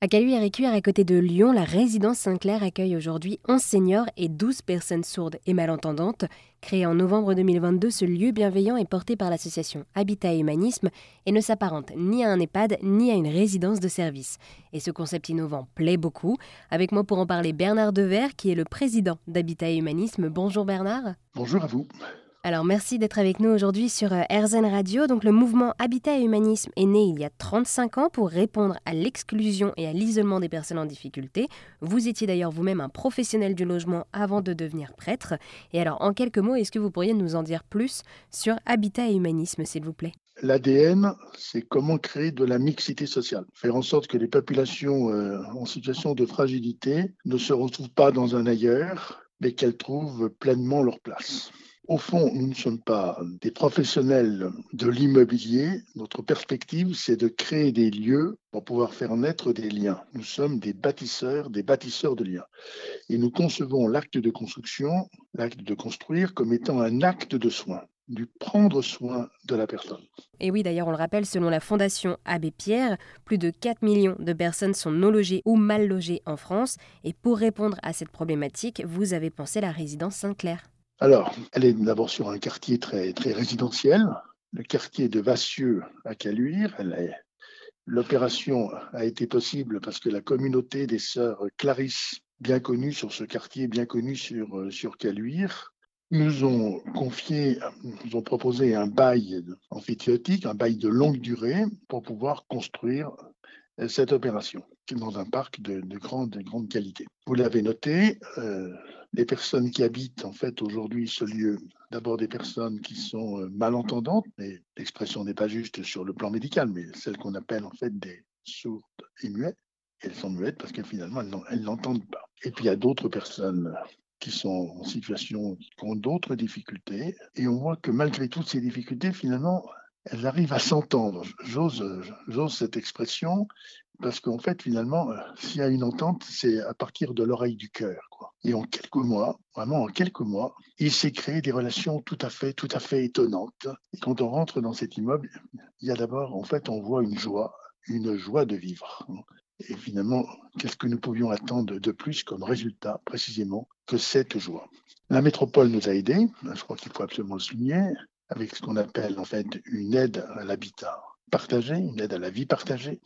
À Caluire et Cuire, à côté de Lyon, la résidence Saint-Clair accueille aujourd'hui 11 seniors et 12 personnes sourdes et malentendantes. Créé en novembre 2022, ce lieu bienveillant est porté par l'association Habitat Humanisme et ne s'apparente ni à un EHPAD ni à une résidence de service. Et ce concept innovant plaît beaucoup. Avec moi pour en parler, Bernard Dever, qui est le président d'Habitat Humanisme. Bonjour Bernard. Bonjour à vous. Alors merci d'être avec nous aujourd'hui sur euh, RZN Radio. Donc le mouvement Habitat et Humanisme est né il y a 35 ans pour répondre à l'exclusion et à l'isolement des personnes en difficulté. Vous étiez d'ailleurs vous-même un professionnel du logement avant de devenir prêtre. Et alors en quelques mots, est-ce que vous pourriez nous en dire plus sur Habitat et Humanisme, s'il vous plaît? L'ADN, c'est comment créer de la mixité sociale, faire en sorte que les populations euh, en situation de fragilité ne se retrouvent pas dans un ailleurs, mais qu'elles trouvent pleinement leur place. Au fond, nous ne sommes pas des professionnels de l'immobilier. Notre perspective, c'est de créer des lieux pour pouvoir faire naître des liens. Nous sommes des bâtisseurs, des bâtisseurs de liens. Et nous concevons l'acte de construction, l'acte de construire, comme étant un acte de soin du prendre soin de la personne. Et oui, d'ailleurs, on le rappelle, selon la Fondation Abbé Pierre, plus de 4 millions de personnes sont non logées ou mal logées en France. Et pour répondre à cette problématique, vous avez pensé la résidence Saint-Clair. Alors, elle est d'abord sur un quartier très, très résidentiel, le quartier de Vassieux à Caluire. L'opération a été possible parce que la communauté des sœurs Clarisse, bien connue sur ce quartier, bien connue sur, euh, sur Caluire, nous ont confié, nous ont proposé un bail amphithéotique, un bail de longue durée pour pouvoir construire euh, cette opération dans un parc de, grande, qualité. Vous l'avez noté, euh, les personnes qui habitent en fait aujourd'hui ce lieu, d'abord des personnes qui sont euh, malentendantes, mais l'expression n'est pas juste sur le plan médical, mais celles qu'on appelle en fait des sourdes et muettes. elles sont muettes parce que finalement elles n'entendent pas. Et puis il y a d'autres personnes qui sont en situation, qui ont d'autres difficultés, et on voit que malgré toutes ces difficultés, finalement, elles arrivent à s'entendre. J'ose cette expression parce qu'en fait, finalement, euh, s'il y a une entente, c'est à partir de l'oreille du cœur. Et en quelques mois, vraiment en quelques mois, il s'est créé des relations tout à fait, tout à fait étonnantes. Et quand on rentre dans cet immeuble, il y a d'abord, en fait, on voit une joie, une joie de vivre. Et finalement, qu'est-ce que nous pouvions attendre de plus comme résultat, précisément, que cette joie? La métropole nous a aidés, je crois qu'il faut absolument le souligner, avec ce qu'on appelle en fait une aide à l'habitat partagé, une aide à la vie partagée.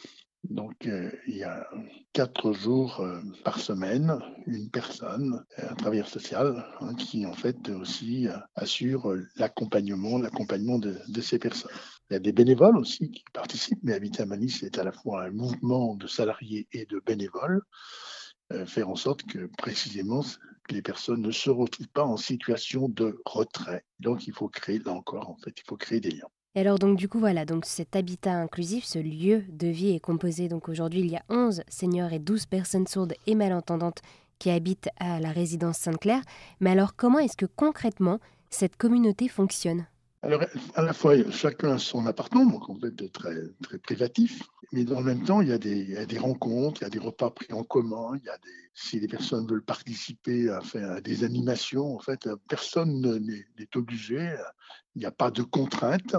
Donc, euh, il y a quatre jours euh, par semaine, une personne, un travailleur social, hein, qui en fait aussi euh, assure l'accompagnement, l'accompagnement de, ces personnes. Il y a des bénévoles aussi qui participent, mais Habitat Manis est à la fois un mouvement de salariés et de bénévoles, faire en sorte que précisément les personnes ne se retrouvent pas en situation de retrait. Donc, il faut créer, là encore, en fait, il faut créer des liens. Et alors donc du coup voilà, donc cet habitat inclusif, ce lieu de vie est composé donc aujourd'hui il y a 11 seniors et 12 personnes sourdes et malentendantes qui habitent à la résidence Sainte-Claire. Mais alors comment est-ce que concrètement cette communauté fonctionne? Alors, à la fois, chacun a son appartement, donc en fait très, très privatif, mais dans le même temps, il y, a des, rencontres, il y a des repas pris en commun, il y a des, si les personnes veulent participer à, faire, des animations, en fait, personne n'est obligé, il n'y a pas de contraintes,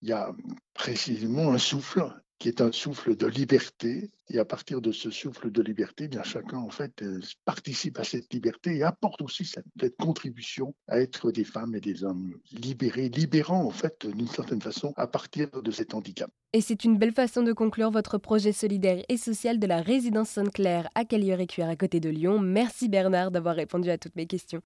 il y a précisément un souffle qui est un souffle de liberté. Et à partir de ce souffle de liberté, bien chacun en fait euh, participe à cette liberté et apporte aussi cette, contribution à être des femmes et des hommes libérés, libérant en fait d'une certaine façon à partir de cet handicap. Et c'est une belle façon de conclure votre projet solidaire et social de la résidence Sainte-Claire à Calieur et Cuire à côté de Lyon. Merci Bernard d'avoir répondu à toutes mes questions.